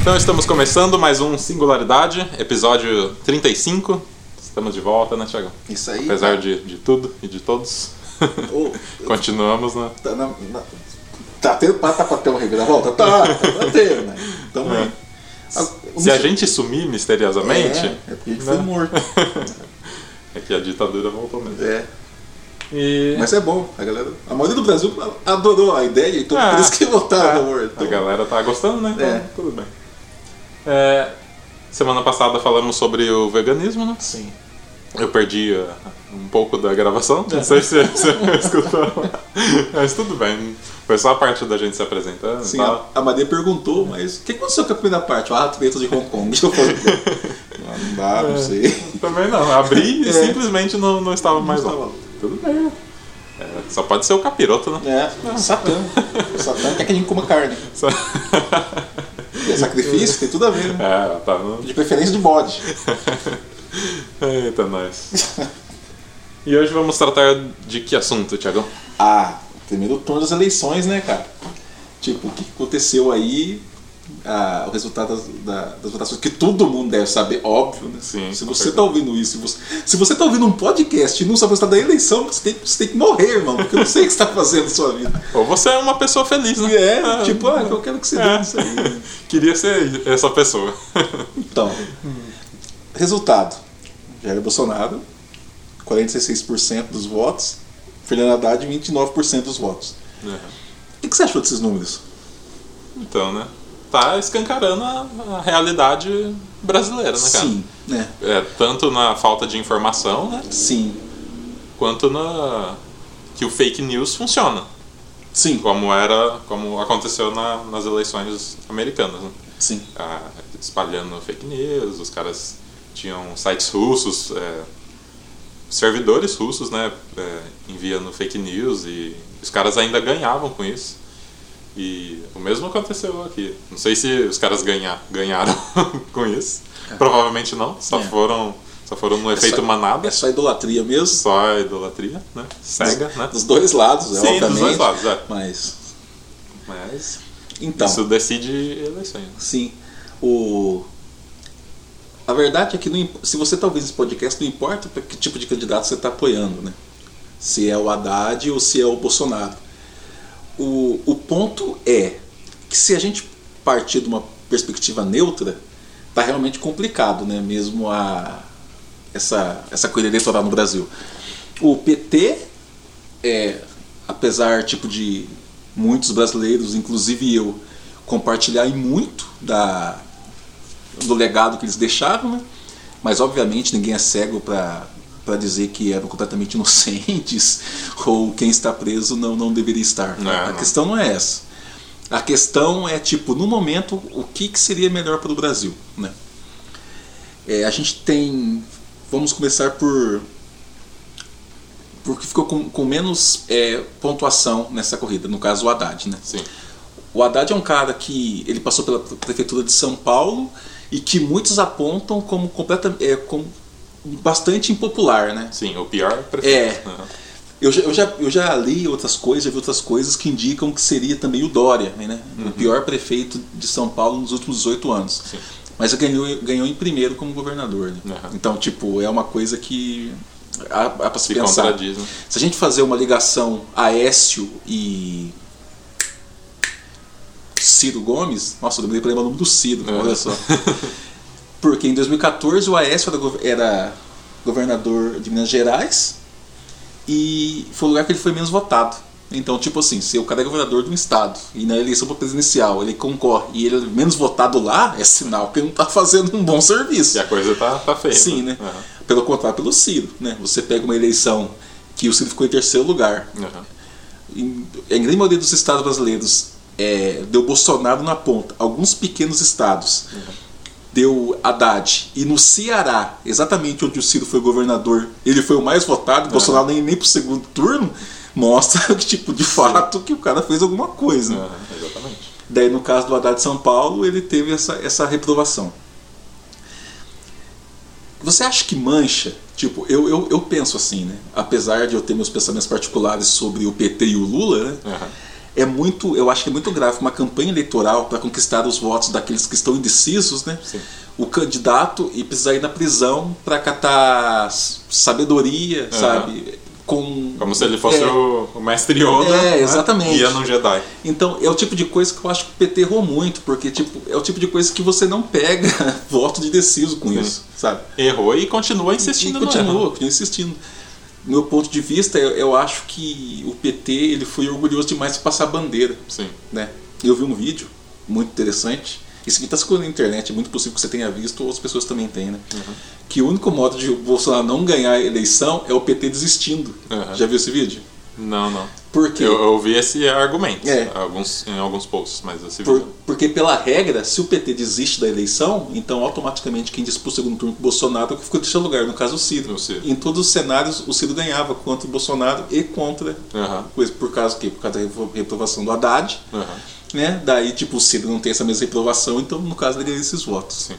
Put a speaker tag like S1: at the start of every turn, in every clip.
S1: Então estamos começando mais um Singularidade, episódio 35. Estamos de volta, né, Thiago?
S2: Isso aí.
S1: Apesar de, de tudo e de todos.
S2: Ô,
S1: Continuamos, né?
S2: tá, na, na- tá tendo tá, tá pra ter uma reviravolta? Tá, tá ter, né? Tamo aí. Ah, o
S1: Se a gente sumir misteriosamente,
S2: É, é porque a gente
S1: né?
S2: foi morto.
S1: é que a ditadura voltou mesmo.
S2: É.
S1: E
S2: Mas é bom, a galera. A maioria do Brasil adorou a ideia, então
S1: Ah,
S2: por isso que votaram a
S1: é,
S2: favor.
S1: a
S2: Então,
S1: galera tá gostando, né? Então,
S2: É.
S1: tudo bem. É, semana passada falamos sobre o veganismo, né?
S2: Sim.
S1: Eu perdi uh, um pouco da gravação, não sei se você escutou. Mas tudo bem, foi só a parte da gente se apresentando
S2: Sim, a, a Maria perguntou, mas o que aconteceu com a primeira parte? Ah, treta de Hong Kong. Deixa eu. Ah, não dá, não sei.
S1: Também não, abri e
S2: É.
S1: simplesmente não, não estava mais
S2: estava
S1: lá.
S2: lá.
S1: Tudo bem. É, só pode ser o capiroto, né?
S2: É, Satã. O Satã quer que a gente coma carne. É sacrifício, tem tudo a ver, né?
S1: É, tá no...
S2: De preferência de bode.
S1: Eita, nós. E hoje vamos tratar de que assunto, Thiago?
S2: Ah, primeiro turno das eleições, né, cara? Tipo, o que aconteceu aí, ah, o resultado das, da- das votações, que todo mundo deve saber, óbvio, né?
S1: Sim,
S2: se você
S1: certeza.
S2: tá ouvindo isso, se você, se você tá ouvindo um podcast e não sabe o resultado da eleição, você tem, você tem que morrer, irmão, porque eu não sei o que você tá fazendo na sua vida.
S1: Ou você é uma pessoa feliz, né?
S2: É, tipo, ah, eu quero que você
S1: É.
S2: dê isso aí.
S1: Queria ser essa pessoa.
S2: Então, resultado: Jair Bolsonaro, 46% dos votos, Fernando Haddad, 29% dos votos.
S1: É.
S2: O que você achou desses números?
S1: Então, né? Tá escancarando a, a realidade brasileira, né, cara?
S2: Sim, né?
S1: É, tanto na falta de informação, né?
S2: Sim,
S1: Quanto na. que o fake news funciona.
S2: sim,
S1: Como era. como aconteceu na- nas eleições americanas, né?
S2: sim.
S1: Ah, espalhando fake news, os caras tinham sites russos, é, servidores russos, né, é, enviando fake news e os caras ainda ganhavam com isso. E o mesmo aconteceu aqui. Não sei se os caras ganha, ganharam com isso. Provavelmente não. Só
S2: É.
S1: foram, só foram no efeito
S2: só-
S1: manada.
S2: É só idolatria mesmo.
S1: Só idolatria, né? Cega,
S2: dos,
S1: né?
S2: dos dois lados, é,
S1: Sim, dos
S2: obviamente.
S1: dois lados, é.
S2: Mas,
S1: Mas
S2: então,
S1: isso decide eleições.
S2: sim. O... A verdade é que não se você está ouvindo esse podcast, não importa que tipo de candidato você está apoiando, né? Se é o Haddad ou se é o Bolsonaro. O, o ponto é que se a gente partir de uma perspectiva neutra, tá realmente complicado, né? Mesmo a essa essa coisa eleitoral no Brasil. O PT é, apesar tipo de muitos brasileiros, inclusive eu, compartilharem muito da do legado que eles deixaram, né? Mas obviamente ninguém é cego para para dizer que eram completamente inocentes ou quem está preso não não deveria estar.
S1: Não,
S2: a
S1: não.
S2: questão não é essa. A questão é tipo no momento o que, que seria melhor para o Brasil, né? É, a gente tem, vamos começar por porque ficou com, com menos é, pontuação nessa corrida, no caso o Haddad, né?
S1: Sim.
S2: O Haddad é um cara que ele passou pela prefeitura de São Paulo e que muitos apontam como completa, é, como bastante impopular, né?
S1: Sim, o pior prefeito.
S2: É.
S1: Aham.
S2: Eu já, eu, já, eu já li outras coisas, já vi outras coisas que indicam que seria também o Dória, né? O pior prefeito de São Paulo nos últimos 18 anos.
S1: Sim.
S2: Mas ganhou, ganhou em primeiro como governador. Né?
S1: Aham.
S2: Então, tipo, é uma coisa que há, há pra se
S1: Se
S2: pensar.
S1: né?
S2: Se a gente fazer uma ligação Aécio e Ciro Gomes, nossa, eu demorei pra lembrar o nome do Ciro,
S1: É.
S2: olha só. Porque em 2014 o Aécio era, gov- era governador de Minas Gerais e foi o lugar que ele foi menos votado. Então, tipo assim, se o cara é governador de um estado e na eleição para presidencial ele concorre e ele é menos votado lá, é sinal que ele não tá fazendo um bom serviço.
S1: E a coisa tá, tá feia.
S2: Sim, né?
S1: Aham.
S2: Pelo contrário, pelo Ciro, né? Você pega uma eleição que o Ciro ficou em terceiro lugar.
S1: Aham.
S2: Em, em grande maioria dos estados brasileiros é, deu Bolsonaro na ponta. Alguns pequenos estados deu Haddad. E no Ceará, exatamente onde o Ciro foi governador, ele foi o mais votado. Bolsonaro nem, nem pro segundo turno. Mostra que, tipo, de fato, que o cara fez alguma coisa.
S1: Aham, Exatamente.
S2: Daí, no caso do Haddad de São Paulo, ele teve essa, essa reprovação. Você acha que mancha? Tipo, eu, eu, eu penso assim, né? Apesar de eu ter meus pensamentos particulares sobre o PT e o Lula, né?
S1: Aham.
S2: É muito, eu acho que é muito grave uma campanha eleitoral para conquistar os votos daqueles que estão indecisos, né?
S1: Sim.
S2: O candidato e precisar ir na prisão para catar sabedoria, sabe? Com
S1: Como se ele fosse
S2: É.
S1: o, o mestre Yoda.
S2: É,
S1: né?
S2: exatamente.
S1: Guia num Jedi.
S2: Então, é o tipo de coisa que eu acho que o PT errou muito, porque tipo, é o tipo de coisa que você não pega voto de indeciso com
S1: Sim.
S2: isso, sabe?
S1: Errou e continua insistindo
S2: e
S1: no
S2: continua, continua insistindo. Meu ponto de vista, eu, eu acho que o PT ele foi orgulhoso demais de passar bandeira,
S1: Sim.
S2: né? Eu vi um vídeo muito interessante. Isso aqui está escuro na internet, é muito possível que você tenha visto, outras pessoas também têm, né?
S1: Uhum.
S2: Que o único modo de o Bolsonaro não ganhar a eleição é o PT desistindo.
S1: Uhum.
S2: Já viu esse vídeo?
S1: Não, não.
S2: Por quê?
S1: Eu, eu ouvi esse argumento
S2: É.
S1: alguns, em alguns posts, mas esse
S2: Por- porque pela regra, se o PT desiste da eleição, então automaticamente quem disputa o segundo turno com o Bolsonaro é o que ficou em terceiro lugar, no caso o Ciro.
S1: O Ciro.
S2: Em todos os cenários, o Ciro ganhava contra o Bolsonaro e contra coisa por causa do quê? Por causa da repro- reprovação do Haddad,
S1: Aham.
S2: né? Daí, tipo, o Ciro não tem essa mesma reprovação, então no caso ele ganha esses votos.
S1: Sim.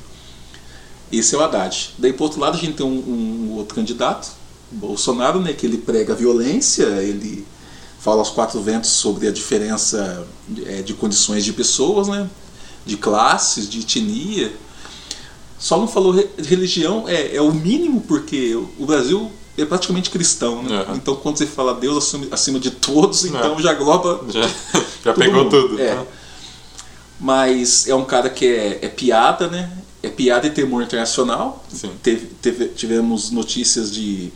S2: Esse é o Haddad. Daí, por outro lado, a gente tem um, um outro candidato, Bolsonaro, né? Que ele prega a violência, ele fala aos quatro ventos sobre a diferença eh, de condições de pessoas, né? De classes, de etnia. Só não falou re- religião, é, é o mínimo, porque o Brasil é praticamente cristão, né?
S1: Aham.
S2: Então, quando você fala Deus acima, acima de todos, então
S1: É.
S2: já engloba
S1: Já, já pegou
S2: mundo.
S1: tudo.
S2: É. mas é um cara que é, é piada, né? É piada e temor internacional.
S1: Sim.
S2: Teve- teve- tivemos notícias de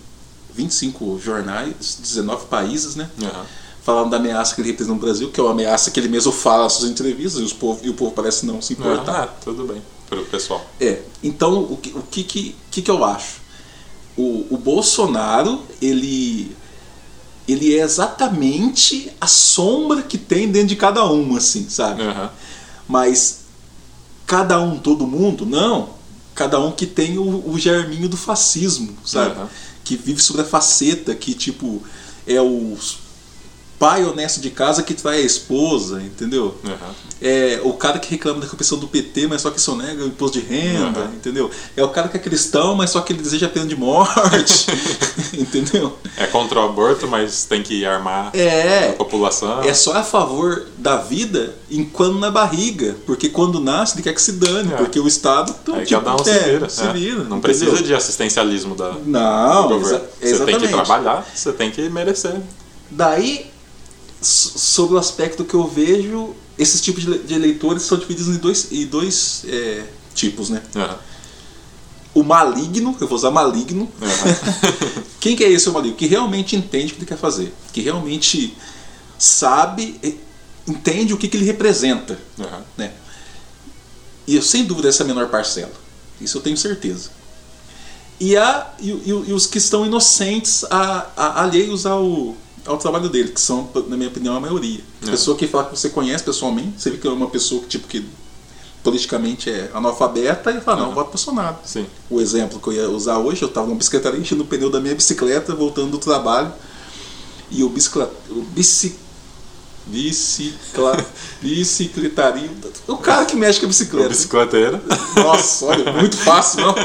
S2: 25 jornais, 19 países, né?
S1: Aham.
S2: Falando da ameaça que ele representa no Brasil, que é uma ameaça que ele mesmo fala nas suas entrevistas, e, os povo, e o povo parece não se importar.
S1: Ah, tudo bem. Pro pessoal.
S2: É, então o que, o que, que, que, que eu acho? O, o Bolsonaro, ele, ele é exatamente a sombra que tem dentro de cada um, assim, sabe?
S1: Aham.
S2: Mas cada um, todo mundo, não. Cada um que tem o, o germinho do fascismo, sabe?
S1: Aham.
S2: Que vive sobre a faceta, que tipo é o pai honesto de casa que trai a esposa, entendeu?
S1: Aham.
S2: É o cara que reclama da corrupção do PT, mas só que sonega o imposto de renda,
S1: Aham.
S2: entendeu? É o cara que é cristão, mas só que ele deseja a pena de morte, entendeu?
S1: É contra o aborto, mas tem que armar a
S2: É,
S1: população.
S2: é só a favor da vida enquanto na barriga, porque quando nasce ele quer que se dane,
S1: É.
S2: porque o Estado então,
S1: Aí
S2: tipo,
S1: cada um se
S2: é,
S1: vira.
S2: se
S1: é.
S2: vira,
S1: Não
S2: entendeu?
S1: precisa de assistencialismo da, do
S2: Não,
S1: governo.
S2: exa-
S1: Você tem que
S2: exatamente.
S1: trabalhar, você tem que merecer.
S2: Daí, sobre o aspecto que eu vejo, esses tipos de le- de eleitores são divididos em dois, em dois é, tipos, né?
S1: Aham.
S2: O maligno, eu vou usar maligno.
S1: Aham.
S2: Quem que é esse o maligno? Que realmente entende o que ele quer fazer. Que realmente sabe, entende o que, que ele representa.
S1: Aham.
S2: Né? E eu, sem dúvida essa é a menor parcela. Isso eu tenho certeza. E, há, e, e- e os que estão inocentes, a, a, alheios ao, ao trabalho dele, que são, na minha opinião, a maioria.
S1: É.
S2: pessoa que fala que você conhece pessoalmente, você vê que é uma pessoa que, tipo, que politicamente é analfabeta e fala, não,
S1: Uhum.
S2: voto Bolsonaro.
S1: Sim.
S2: O exemplo que eu ia usar hoje, eu estava numa bicicletaria enchendo o pneu da minha bicicleta, voltando do trabalho, e o, bicicleta, o bici, bicicla, bicicletaria, o cara que mexe com a
S1: O
S2: bicicleta.
S1: bicicleteiro.
S2: Nossa, olha, muito fácil, não?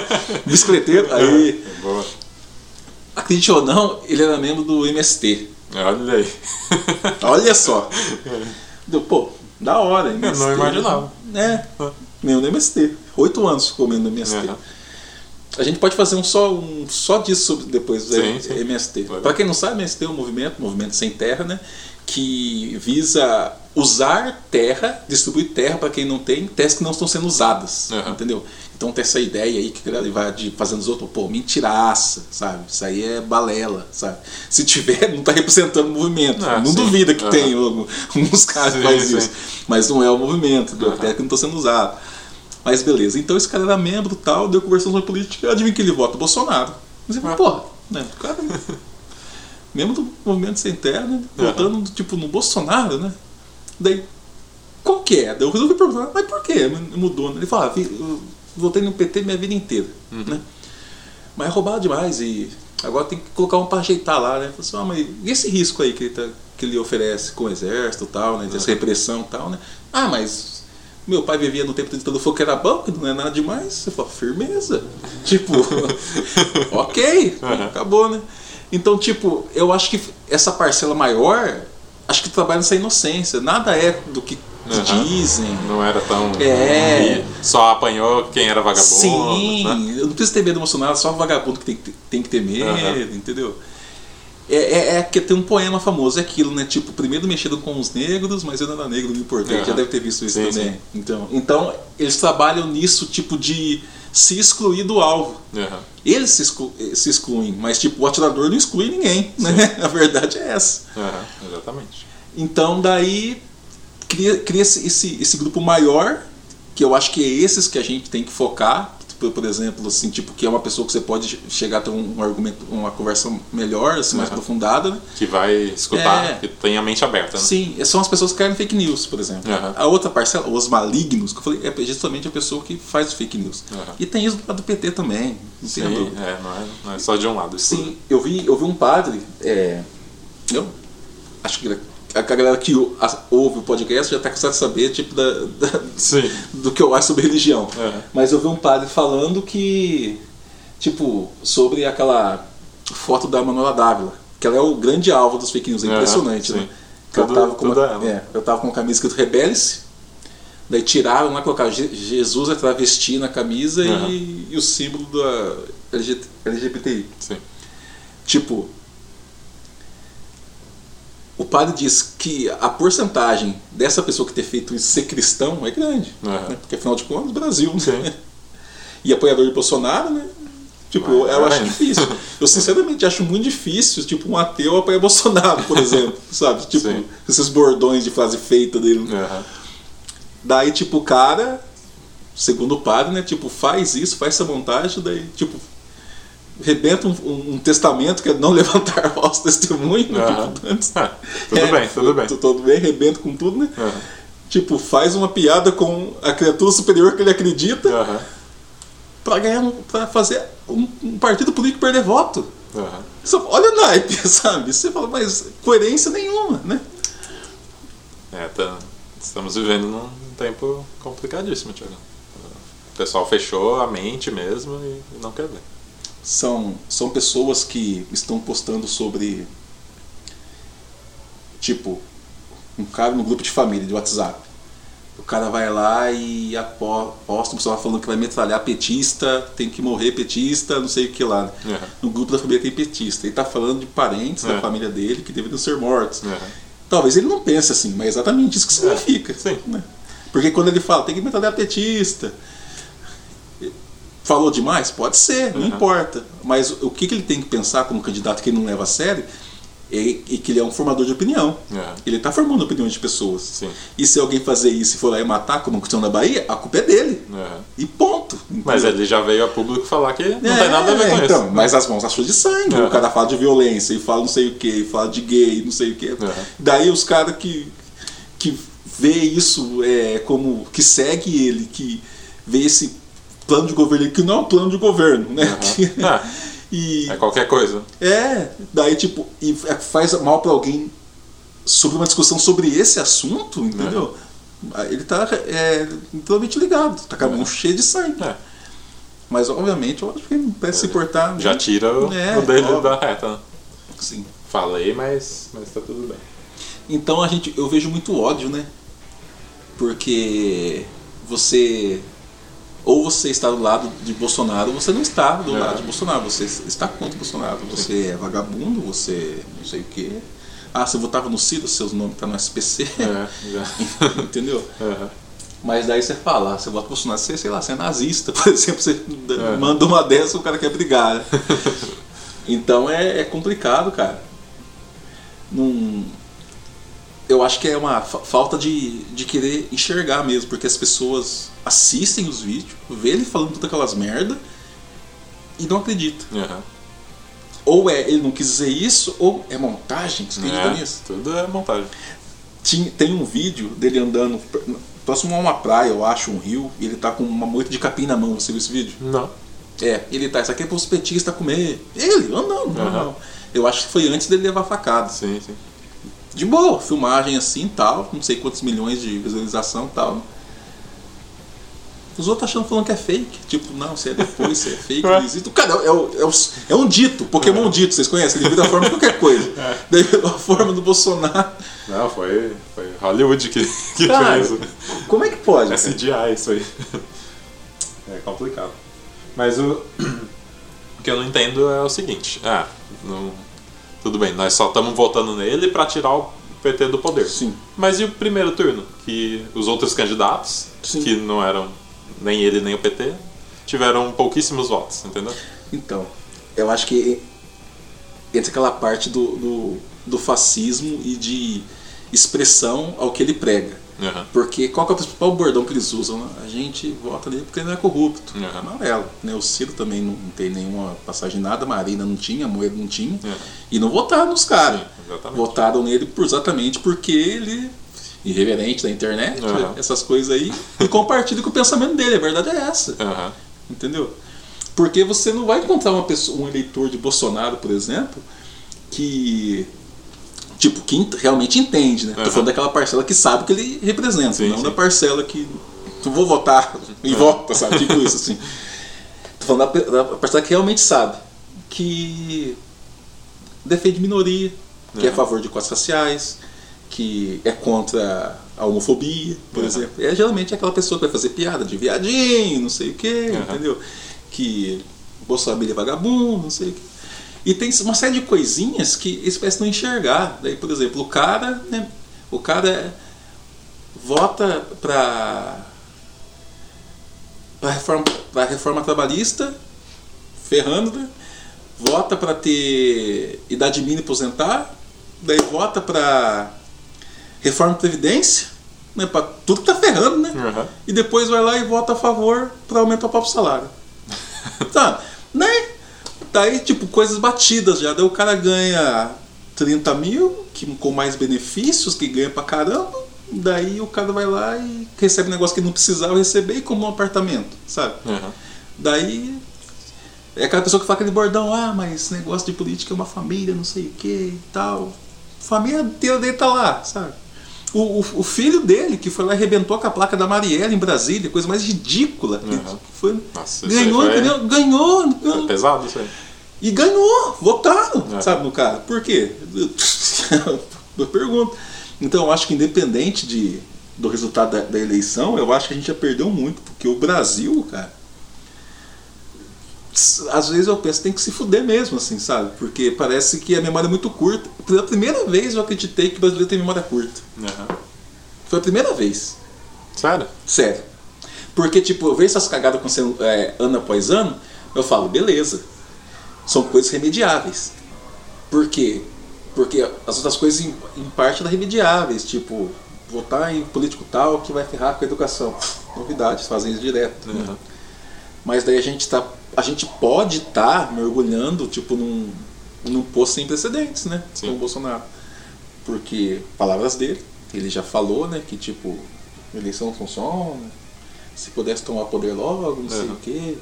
S2: Bicicleteiro, aí,
S1: Boa.
S2: acredite ou não, ele era membro do MST.
S1: Olha aí.
S2: Olha só. Deu, pô, da hora, MST.
S1: não imaginava.
S2: É, membro do MST. Oito anos ficou membro do MST.
S1: Aham.
S2: A gente pode fazer um só, um só disso depois do
S1: Sim, sim.
S2: MST.
S1: Legal.
S2: Para quem não sabe, MST é um movimento, movimento sem terra, né? Que visa usar terra, distribuir terra para quem não tem, terras que não estão sendo usadas.
S1: Aham.
S2: Entendeu? Então tem essa ideia aí que vai de fazendo os outros, pô, mentiraça, sabe? Isso aí é balela, sabe? Se tiver, não está representando o movimento.
S1: Ah,
S2: não
S1: sim.
S2: duvida que
S1: Aham.
S2: tem alguns caras que fazem
S1: sim.
S2: isso. Mas não é o movimento?
S1: Aham.
S2: terra que não está sendo usada. Mas beleza, então esse cara era membro tal, deu conversão sobre política, adivinha que ele vota Bolsonaro. Mas ele
S1: Ah.
S2: fala, porra, né? O cara. membro do movimento sem terra, né? Votando tipo no Bolsonaro, né? Daí, qual que é? Daí eu resolvi perguntar, mas por que mudou? né? Ele fala, ah, votei no PT minha vida inteira, né? Mas é roubado demais e agora tem que colocar um pra ajeitar lá, né? Falei assim, ah, mas e esse risco aí que ele, tá- que ele oferece com o exército e tal, né? Dessa repressão e tal, né? Ah, mas meu pai vivia no tempo do ditador falou que era bom, que não é nada demais. Você fala, firmeza. Tipo, ok,
S1: Uhum.
S2: acabou, né? Então, tipo, eu acho que essa parcela maior acho que trabalha nessa inocência. Nada é do que
S1: Aham.
S2: dizem.
S1: Não era tão.
S2: É.
S1: Só apanhou quem era vagabundo.
S2: Sim,
S1: né?
S2: eu não preciso ter medo emocional, só o vagabundo que tem, que ter- tem que ter medo,
S1: Aham.
S2: entendeu? É, é, é que tem um poema famoso, é aquilo, né? Tipo, primeiro mexeram com os negros, mas eu não era negro, não importei.
S1: Aham.
S2: Já deve ter visto isso
S1: Sim,
S2: também.
S1: sim.
S2: Então, então, eles trabalham nisso, tipo, de se excluir do alvo.
S1: Aham.
S2: Eles se, exclu- se excluem, mas tipo, o atirador não exclui ninguém, né? A verdade é essa.
S1: Aham, Exatamente.
S2: Então daí cria, cria esse, esse, esse grupo maior, que eu acho que é esses que a gente tem que focar. Por, por exemplo, assim, tipo, que é uma pessoa que você pode chegar a ter um, um argumento, uma conversa melhor, assim, mais
S1: Aham.
S2: aprofundada, né?
S1: Que vai escutar,
S2: É.
S1: que tem a mente aberta, né?
S2: Sim, são as pessoas que no fake news, por exemplo.
S1: Aham.
S2: A outra parcela, os malignos, que eu falei, é justamente a pessoa que faz fake news.
S1: Aham.
S2: E tem isso do lado do PT também, não
S1: Sim, é, não, é, não é só de um lado.
S2: Sim, eu vi, eu vi um padre, é, eu acho que a galera que ou- a- ouve o podcast já está cansada de saber tipo, da, da- do que eu acho sobre religião.
S1: É.
S2: Mas eu vi um padre falando que, tipo, sobre aquela foto da Manuela Dávila, que ela é o grande alvo dos fake news, é
S1: Aham,
S2: impressionante,
S1: sim.
S2: né? Que
S1: Tudo-
S2: tava com uma, é, eu tava com uma camisa escrito Rebele-se, daí tiraram lá, colocaram Je- Jesus é travesti na camisa
S1: Aham.
S2: e, e o símbolo da LG LGBTI.
S1: Sim.
S2: Tipo, o padre diz que a porcentagem dessa pessoa que ter feito isso ser cristão é grande.
S1: Aham.
S2: né? Porque afinal de contas, Brasil. né? E apoiador de Bolsonaro, né? Tipo,
S1: Mas,
S2: eu, eu acho difícil. Eu sinceramente acho muito difícil, tipo, um ateu apoiar Bolsonaro, por exemplo. sabe? Tipo,
S1: Sim.
S2: esses bordões de frase feita dele.
S1: Aham.
S2: Daí, tipo, o cara, segundo o padre, né? Tipo, faz isso, faz essa montagem, daí, tipo, rebenta um, um- um testamento que é não levantar falso testemunho. Tipo, antes-
S1: Ah, tudo
S2: É,
S1: bem, tudo bem.
S2: tu- Tudo bem, rebenta com tudo, né?
S1: Aham.
S2: Tipo, faz uma piada com a criatura superior que ele acredita
S1: Aham.
S2: pra ganhar, um, pra fazer um, um partido político perder voto. Só- olha o naipe, sabe? Você fala, mas coerência nenhuma, né?
S1: É, tá- estamos vivendo num tempo complicadíssimo, Tiago. O pessoal fechou a mente mesmo e não quer ver.
S2: São, são pessoas que estão postando sobre. Tipo, um cara no grupo de família de WhatsApp. O cara vai lá e apo- posta um pessoal falando que vai metralhar petista, tem que morrer petista, não sei o que lá.
S1: Aham.
S2: No grupo da família tem petista. Ele tá falando de parentes da
S1: É.
S2: família dele que deveriam ser mortos.
S1: Aham.
S2: Talvez ele não pense assim, mas é exatamente isso que significa. né? Porque quando ele fala, tem que metralhar petista. Falou demais? Pode ser, não
S1: Uhum.
S2: importa. Mas o que, que ele tem que pensar como candidato que ele não leva a sério é, é que ele é um formador de opinião.
S1: Aham.
S2: Ele está formando opiniões de pessoas.
S1: Sim.
S2: E se alguém fazer isso e for lá e matar, como aconteceu na Bahia, a culpa é dele.
S1: Aham.
S2: E ponto.
S1: Mas
S2: Entendeu?
S1: ele já veio a público falar que não
S2: É,
S1: tem nada a ver com
S2: então,
S1: isso.
S2: Mas as mãos achou de sangue.
S1: É.
S2: O cara fala de violência e fala não sei o que, e fala de gay, não sei o que.
S1: É.
S2: Daí os caras que, que vê isso é, como. que segue ele, que vê esse plano de governo, que não é um plano de governo, né?
S1: Ah,
S2: e
S1: é qualquer coisa.
S2: é, daí tipo, e faz mal pra alguém sobre uma discussão sobre esse assunto, entendeu? Aí Ele tá é, totalmente ligado, tá com a mão cheia de sangue.
S1: É.
S2: Mas obviamente eu acho que ele não parece se importar.
S1: Já tira o,
S2: É,
S1: o dele da reta. né?
S2: Sim.
S1: Falei, mas, mas tá tudo bem.
S2: Então a gente, eu vejo muito ódio, né? Porque você ou você está do lado de Bolsonaro, ou você não está do
S1: É.
S2: lado de Bolsonaro, você está contra Bolsonaro, você é vagabundo, você não sei o quê. Ah, você votava no Ciro, seus nomes estão no SPC,
S1: É, já.
S2: entendeu?
S1: Aham.
S2: Mas daí você fala, você vota Bolsonaro, você, sei lá, você é nazista, por exemplo, você
S1: É.
S2: manda uma dessa o cara quer brigar. né? então é, é complicado, cara. Não, eu acho que é uma fa- falta de, de querer enxergar mesmo, porque as pessoas assistem os vídeos, vê ele falando todas aquelas merda e não acreditam.
S1: Aham.
S2: Ou é ele não quis dizer isso, ou é montagem, você acredita
S1: É,
S2: nisso?
S1: tudo é montagem.
S2: Tinha- tem um vídeo dele andando pr- próximo a uma praia, eu acho, um rio, e ele tá com uma moita de capim na mão. Você viu esse vídeo?
S1: Não.
S2: É, ele tá, isso aqui é pros petistas comer. Ele, andando,
S1: Aham.
S2: normal. Eu acho que foi antes dele levar facada.
S1: Sim, sim.
S2: De boa, filmagem assim tal, não sei quantos milhões de visualização tal. Os outros achando falando que é fake. Tipo, não, se é depois, se é fake, existe. Cara, é, é, é um dito, Pokémon dito, vocês conhecem, ele vira a forma de qualquer coisa. Daí a forma do Bolsonaro.
S1: Não, foi, foi Hollywood que, que
S2: Cara,
S1: fez.
S2: como é que pode?
S1: É? CGI isso aí. É complicado. Mas o, o que eu não entendo é o seguinte. Ah, não, tudo bem, nós só estamos votando nele pra tirar o PT do poder.
S2: Sim.
S1: Mas e o primeiro turno? Que os outros candidatos,
S2: Sim.
S1: que não eram nem ele nem o PT, tiveram pouquíssimos votos, entendeu?
S2: Então, eu acho que entra aquela parte do, do, do fascismo e de expressão ao que ele prega.
S1: Aham.
S2: Porque qual é o principal bordão que eles usam? Né? A gente vota nele porque ele não é corrupto.
S1: Uhum.
S2: Amarelo. Né? O Ciro também não tem nenhuma passagem nada, a Marina não tinha, a Moeda não tinha.
S1: Uhum.
S2: E não votaram nos caras. Votaram nele por, exatamente porque ele, irreverente da internet,
S1: Uhum.
S2: essas coisas aí, e compartilha com o pensamento dele. A verdade é essa.
S1: Aham.
S2: Entendeu? Porque você não vai encontrar uma pessoa, um eleitor de Bolsonaro, por exemplo, que. Tipo, que ent- realmente entende, né? Tô
S1: Aham.
S2: falando daquela parcela que sabe o que ele representa,
S1: Sim,
S2: não
S1: sim.
S2: da parcela que. Não vou votar e vota, sabe? Tipo isso, assim. Tô falando da, da parcela que realmente sabe. Que defende minoria, que é a favor de cotas raciais, que é contra a homofobia, por
S1: Aham.
S2: exemplo. É geralmente aquela pessoa que vai fazer piada de viadinho, não sei o quê,
S1: Aham.
S2: entendeu? Que Bolsonaro é vagabundo, não sei o quê. E tem uma série de coisinhas que eles parecem não enxergar. Daí, por exemplo, o cara, né, o cara vota para para reforma, pra reforma trabalhista, ferrando, né? Vota para ter idade mínima aposentar, daí vota para reforma previdência, né, para tudo que tá ferrando, né?
S1: Aham.
S2: E depois vai lá e vota a favor para aumentar o próprio salário. tá, né? Daí, tipo, coisas batidas já. Daí o cara ganha 30 mil, que, com mais benefícios, que ganha pra caramba. Daí o cara vai lá e recebe um negócio que não precisava receber e compra um apartamento, sabe?
S1: Aham.
S2: Daí é aquela pessoa que fala aquele bordão, ah, mas esse negócio de política é uma família, não sei o que e tal. Família inteira dele tá lá, sabe? O, o, o filho dele, que foi lá e arrebentou com a placa da Marielle em Brasília, coisa mais ridícula.
S1: Uhum.
S2: Foi,
S1: Nossa,
S2: ganhou,
S1: foi-
S2: entendeu? Ganhou,
S1: É
S2: ganhou.
S1: pesado isso aí.
S2: E ganhou, votaram,
S1: É.
S2: sabe, no cara. Por quê? Eu pergunto. Então, eu acho que independente de, do resultado da, da eleição, eu acho que a gente já perdeu muito, porque o Brasil, cara. Às vezes eu penso tem que se fuder mesmo, assim, sabe? Porque parece que a memória é muito curta. Pela primeira vez eu acreditei que o brasileiro tem memória curta.
S1: Aham.
S2: Foi a primeira vez.
S1: Sério?
S2: Sério. Porque, tipo, eu vejo essas cagadas acontecendo é, ano após ano, eu falo, beleza. São coisas remediáveis. Por quê? Porque as outras coisas, em, em parte, eram remediáveis. Tipo, votar em político tal que vai ferrar com a educação. Novidades, fazem isso direto. né? Mas daí a gente tá. A gente pode estar mergulhando, tipo, num, num poço sem precedentes, né?
S1: Sim.
S2: Com o Bolsonaro. Porque, palavras dele, ele já falou, né, que tipo, eleição funciona, se pudesse tomar poder logo, não sei
S1: Uhum.
S2: o quê.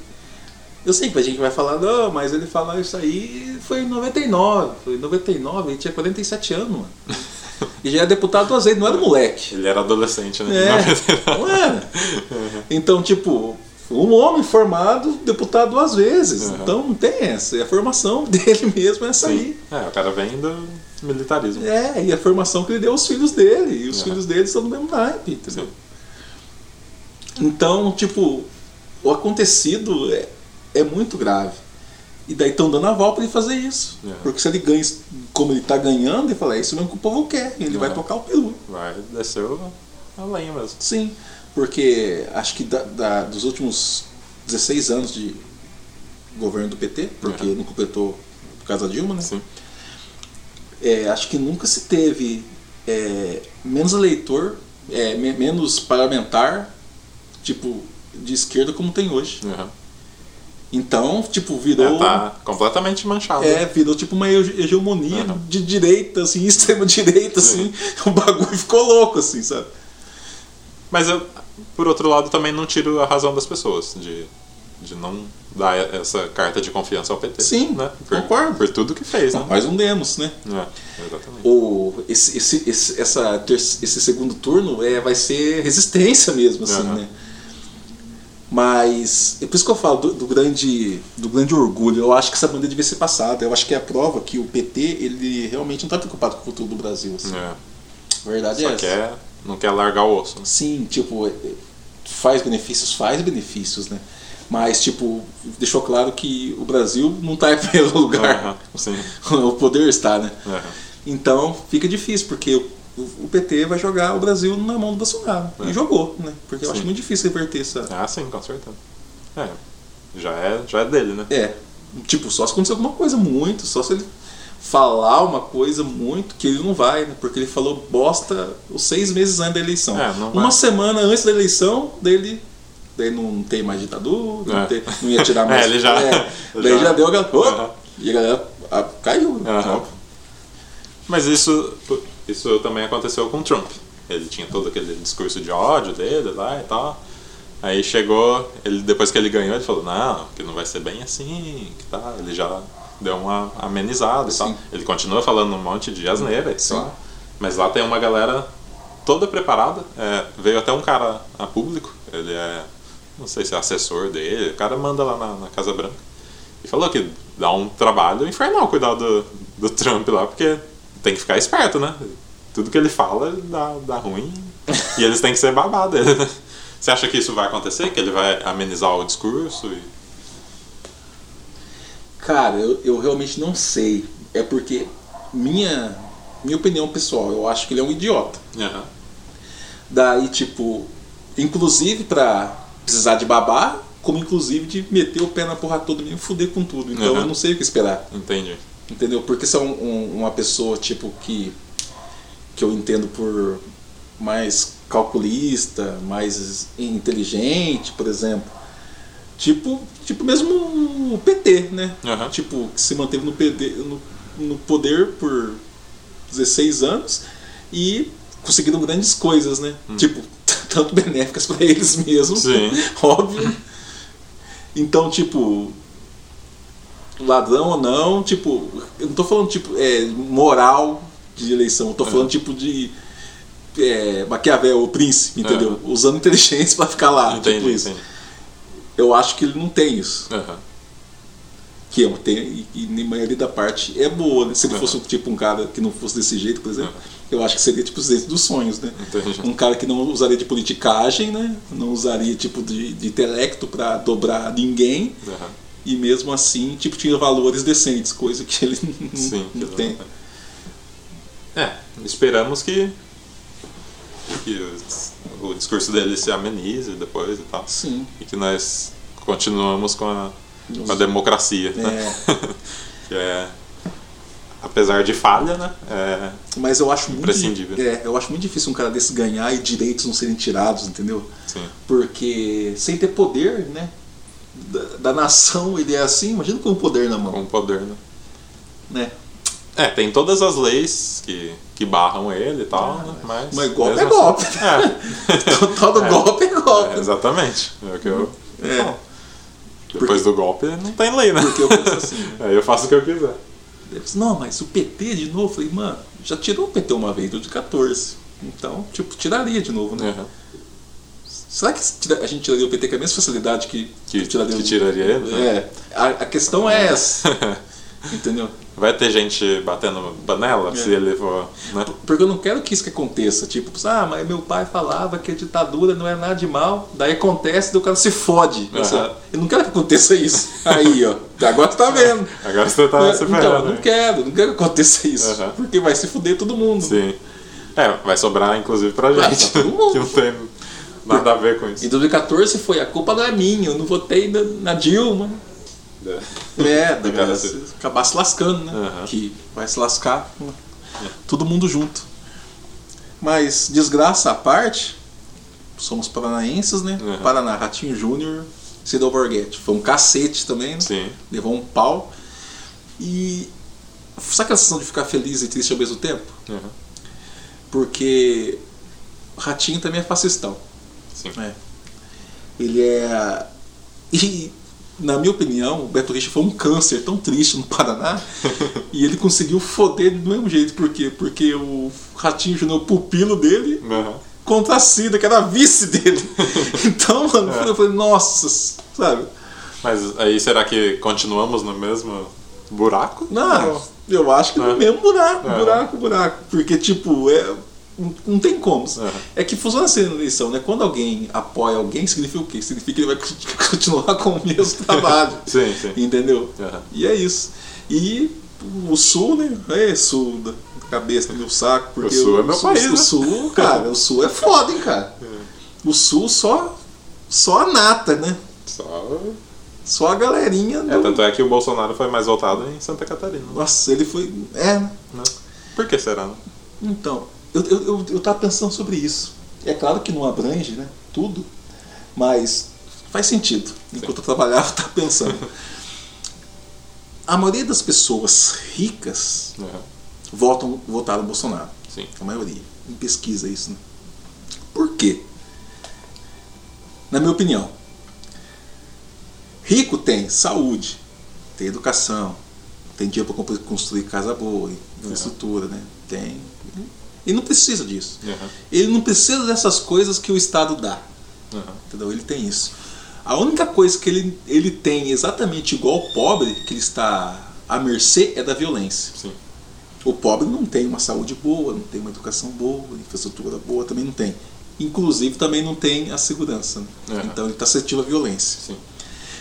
S2: Eu sei que a gente vai falar, não, mas ele falar isso aí foi em 99. Foi em 99, ele tinha 47 anos, mano. E já era deputado duas vezes, não era moleque.
S1: Ele era adolescente, né?
S2: É, não era. Então, tipo, um homem formado, deputado duas vezes.
S1: Uhum.
S2: Então não tem essa. E a formação dele mesmo é essa aí.
S1: É, o cara vem do militarismo.
S2: É, e a formação que ele deu aos filhos dele. E os
S1: Uhum.
S2: filhos dele são do mesmo naipe, entendeu?
S1: Sim.
S2: Então, tipo, o acontecido é, é muito grave. E daí estão dando aval para ele fazer isso.
S1: Uhum.
S2: Porque se ele ganha como ele tá ganhando, ele fala, é isso mesmo que o povo quer. Ele vai tocar o peru.
S1: Vai descer a lenha mesmo.
S2: Sim, porque acho que da- da- dos últimos 16 anos de governo do PT, porque
S1: Uhum.
S2: não completou por causa da Dilma, né?
S1: Sim.
S2: É, acho que nunca se teve é, menos eleitor, é, me- menos parlamentar, tipo, de esquerda como tem hoje.
S1: Uhum.
S2: Então, tipo, virou.
S1: É, tá completamente manchado.
S2: É, virou tipo uma hege- hegemonia
S1: Uhum.
S2: de direita, assim, extrema direita, assim. O bagulho ficou louco, assim, sabe?
S1: Mas eu, por outro lado, também não tiro a razão das pessoas de, de não dar essa carta de confiança ao PT.
S2: Sim,
S1: né? Por,
S2: concordo.
S1: Por tudo que fez, né?
S2: Nós não demos, né?
S1: É, exatamente.
S2: o, esse, esse, esse, essa esse segundo turno é, vai ser resistência mesmo, assim,
S1: Aham.
S2: né? Mas é por isso que eu falo do, do grande, do grande orgulho. Eu acho que essa bandeira devia ser passada. Eu acho que é a prova que o PT ele realmente não está preocupado com o futuro do Brasil. Assim.
S1: É.
S2: A verdade
S1: Só
S2: é essa.
S1: Não quer largar o osso. né?
S2: Sim, tipo, é- faz benefícios, faz benefícios, né? Mas, tipo, deixou claro que o Brasil não está em primeiro lugar.
S1: Sim.
S2: o poder está, né?
S1: Aham.
S2: Então fica difícil, porque o, o PT vai jogar o Brasil na mão do Bolsonaro.
S1: É.
S2: E jogou, né? Porque eu
S1: Sim.
S2: acho muito difícil reverter essa.
S1: Ah, sim, com certeza. É. Já é, já é dele, né?
S2: É. Tipo, só se acontecer alguma coisa muito, só se ele falar uma coisa muito que ele não vai, né? Porque ele falou bosta os seis meses antes da eleição.
S1: É,
S2: uma semana antes da eleição, dele. Daí não tem mais ditadura, não,
S1: É.
S2: tem- não ia tirar mais.
S1: É, ele já-
S2: daí já,
S1: já-
S2: deu a galera.
S1: Aham.
S2: E a galera ah, caiu.
S1: Aham. Mas isso, isso também aconteceu com o Trump. Ele tinha todo aquele discurso de ódio dele lá e tal. Aí chegou, ele, depois que ele ganhou, ele falou, não, que não vai ser bem assim, que tá. Ele já deu uma amenizada e
S2: Sim.
S1: tal. Ele continua falando um monte de asneira e tal. Mas lá tem uma galera toda preparada. É, veio até um cara a público, ele é, não sei se é assessor dele, o cara manda lá na, na Casa Branca. E falou que dá um trabalho infernal cuidar do, do Trump lá, porque tem que ficar esperto, né? Tudo que ele fala dá, dá ruim. e eles têm que ser babado dele, né? Você acha que isso vai acontecer? Que ele vai amenizar o discurso? E...
S2: Cara, eu, eu realmente não sei. É porque minha minha opinião pessoal, eu acho que ele é um idiota.
S1: Aham.
S2: Daí, tipo, inclusive pra precisar de babá, como inclusive de meter o pé na porra toda e fuder com tudo. Então
S1: Uhum.
S2: eu não sei o que esperar.
S1: Entendi.
S2: Entendeu? Porque se é um- um- uma pessoa, tipo, que, que eu entendo por mais calculista, mais inteligente, por exemplo. Tipo, tipo mesmo o PT, né?
S1: Aham.
S2: Tipo, que se manteve no, PD, no, no poder por 16 anos e conseguiram grandes coisas, né? Tipo, tanto benéficas para eles mesmos,
S1: Sim.
S2: óbvio. Então, tipo, ladrão ou não, tipo, eu não tô falando tipo é, moral de eleição, eu tô falando tipo de é, Maquiavel, o príncipe, entendeu? Usando inteligência para ficar lá,
S1: entendi,
S2: tipo isso.
S1: entendi.
S2: Eu acho que ele não tem isso.
S1: Aham.
S2: Que é, tem, e, e na maioria da parte é boa, né? Se ele
S1: Uhum.
S2: fosse tipo um cara que não fosse desse jeito, por exemplo, eu acho que seria tipo dentro dos sonhos, né?
S1: Entendi.
S2: Um cara que não usaria de politicagem, né? Não usaria tipo de, de intelecto para dobrar ninguém
S1: Aham.
S2: e mesmo assim tipo tinha valores decentes, coisa que ele não,
S1: Sim.
S2: não tem.
S1: É, esperamos que, que o, o discurso dele se amenize depois e tal.
S2: Sim.
S1: E que nós continuamos com a, com a democracia, né? que é, apesar de falha, né? É,
S2: Mas eu acho muito é, eu acho muito difícil um cara desse ganhar e direitos não serem tirados, entendeu?
S1: sim.
S2: Porque sem ter poder, né? Da, da nação ele é assim, imagina com o poder na mão,
S1: Com poder, né?
S2: né?
S1: É, tem todas as leis que, que barram ele e tal, né? Mas,
S2: Mas golpe é golpe.
S1: assim-
S2: Todo
S1: É.
S2: golpe é
S1: É,
S2: golpe.
S1: é, exatamente. É o que eu.
S2: É.
S1: Depois do golpe não tem lei, né?
S2: Porque eu penso assim, né?
S1: Aí eu faço o que eu quiser.
S2: Disse, não, mas o PT de novo, eu falei, mano, já tirou o PT uma vez, do de 14. Então, tipo, tiraria de novo, né?
S1: Uhum.
S2: Será que a gente tiraria o PT com a mesma facilidade que,
S1: Que,
S2: tiraria
S1: que tiraria ele? né?
S2: É, a, a questão é essa. entendeu?
S1: Vai ter gente batendo panela
S2: É.
S1: se ele for. Né?
S2: Porque eu não quero que isso que aconteça. Tipo, ah, mas meu pai falava que a ditadura não é nada de mal. Daí acontece, o cara se fode. Sabe? Eu não quero que aconteça isso. Aí, ó. Agora tu tá vendo.
S1: Agora você tá se
S2: então,
S1: ferrando.
S2: não
S1: né?
S2: quero, não quero que aconteça isso.
S1: Aham.
S2: Porque vai se fuder todo mundo.
S1: Sim. É, vai sobrar inclusive pra
S2: Vai,
S1: gente.
S2: pra todo mundo.
S1: que não tem nada a ver com
S2: Em
S1: isso.
S2: 2014 foi a culpa não é minha, eu não votei na, na Dilma. É, da
S1: Cara,
S2: galera
S1: se-
S2: acabar se lascando, né?
S1: Aham.
S2: Que vai se lascar todo mundo junto. Mas, desgraça à parte, somos paranaenses, né?
S1: Aham.
S2: Paraná, Ratinho Júnior, Cida Alborguete. Foi um cacete também, né?
S1: Sim.
S2: Levou um pau. E. Sabe aquela sensação de ficar feliz e triste ao mesmo tempo?
S1: Uhum.
S2: Porque Ratinho também é fascistão.
S1: Sim.
S2: É. Ele é. E, na minha opinião, o Beto Richa foi um câncer tão triste no Paraná e ele conseguiu foder do mesmo jeito. Por quê? Porque o Ratinho Júnior, o pupilo dele,
S1: Uhum.
S2: contra a Cida, que era a vice dele. Então, mano,
S1: É.
S2: eu falei, nossa, sabe?
S1: Mas aí será que continuamos no mesmo buraco?
S2: Não, eu acho que no
S1: É.
S2: mesmo buraco,
S1: É.
S2: buraco, buraco. Porque, tipo, é, não- não tem como.
S1: É.
S2: É que funciona assim na eleição, né? Quando alguém apoia alguém, significa o quê? Significa que ele vai continuar com o mesmo trabalho.
S1: Sim, sim.
S2: Entendeu?
S1: Aham.
S2: E é isso. E o Sul, né? É Sul da cabeça do meu saco. Porque
S1: O Sul é meu país,
S2: O
S1: né?
S2: Sul, cara, o Sul é foda, hein, cara. O Sul só, só a nata, né?
S1: Só...
S2: Só a galerinha.
S1: É,
S2: do-
S1: tanto é que o Bolsonaro foi mais votado em Santa Catarina.
S2: Nossa, ele foi. É, né?
S1: Né? Por que será, né?
S2: Então, eu, eu, eu, eu pensando sobre isso. É claro que não abrange né, tudo, mas faz sentido. Enquanto eu trabalhava, eu tava pensando. A maioria das pessoas ricas
S1: Aham.
S2: votam, votaram Bolsonaro.
S1: Sim.
S2: A maioria. Em pesquisa isso, né? Por quê? Na minha opinião, rico tem saúde, tem educação, tem dinheiro para construir casa boa, infraestrutura, né? Tem. Ele não precisa disso.
S1: Aham.
S2: Ele não precisa dessas coisas que o Estado dá.
S1: Aham.
S2: Entendeu? Ele tem isso. A única coisa que ele, ele tem exatamente igual o pobre, que ele está à mercê, é da violência.
S1: Sim.
S2: O pobre não tem uma saúde boa, não tem uma educação boa, infraestrutura boa, também não tem. Inclusive também não tem a segurança. né?
S1: Uhum.
S2: Então ele está suscetível à violência.
S1: Sim.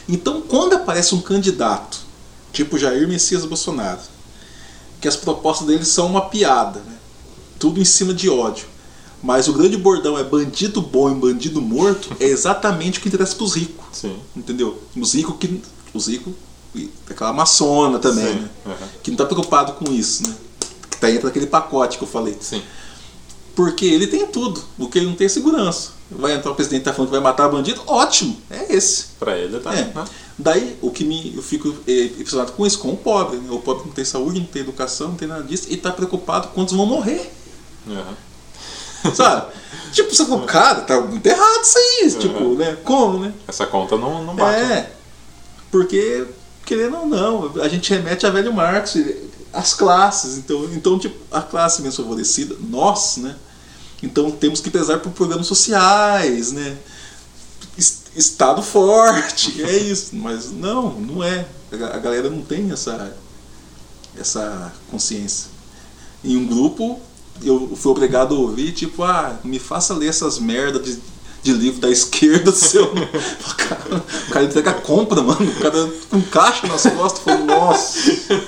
S2: Então quando aparece um candidato, tipo Jair Messias Bolsonaro, que as propostas dele são uma piada, né? Tudo em cima de ódio. Mas o grande bordão é bandido bom e bandido morto, é exatamente o que interessa para os ricos.
S1: Sim.
S2: Entendeu? Os ricos que. Os ricos. e Aquela maçona também, né?
S1: Aham.
S2: Que não tá preocupado com isso, né? Que tá dentro daquele pacote que eu falei.
S1: Sim.
S2: Porque ele tem tudo. O que ele não tem é segurança. Vai entrar o presidente tá falando que vai matar bandido? Ótimo! É esse.
S1: Pra ele tá.
S2: É.
S1: né?
S2: Daí, o que me, eu fico eh, impressionado com isso, com o pobre. né? O pobre não tem saúde, não tem educação, não tem nada disso, e tá preocupado quantos vão morrer.
S1: Aham.
S2: Sabe? tipo, você fala, cara, tá muito errado isso aí. Tipo,
S1: Uhum.
S2: né? Como, né?
S1: Essa conta não, não bate. né?
S2: É, porque, querendo ou não, a gente remete a velho Marx, as classes. Então, então tipo, a classe menos favorecida, nós, né? Então temos que pesar por programas sociais, né? Es- Estado forte, é isso. Mas não, não é. A galera não tem essa, essa consciência. Em um grupo, eu fui obrigado a ouvir, tipo, ah, me faça ler essas merdas de, de livro da esquerda, seu. o cara, o cara entrega a compra, mano. O cara com caixa nas costas, falou, nossa,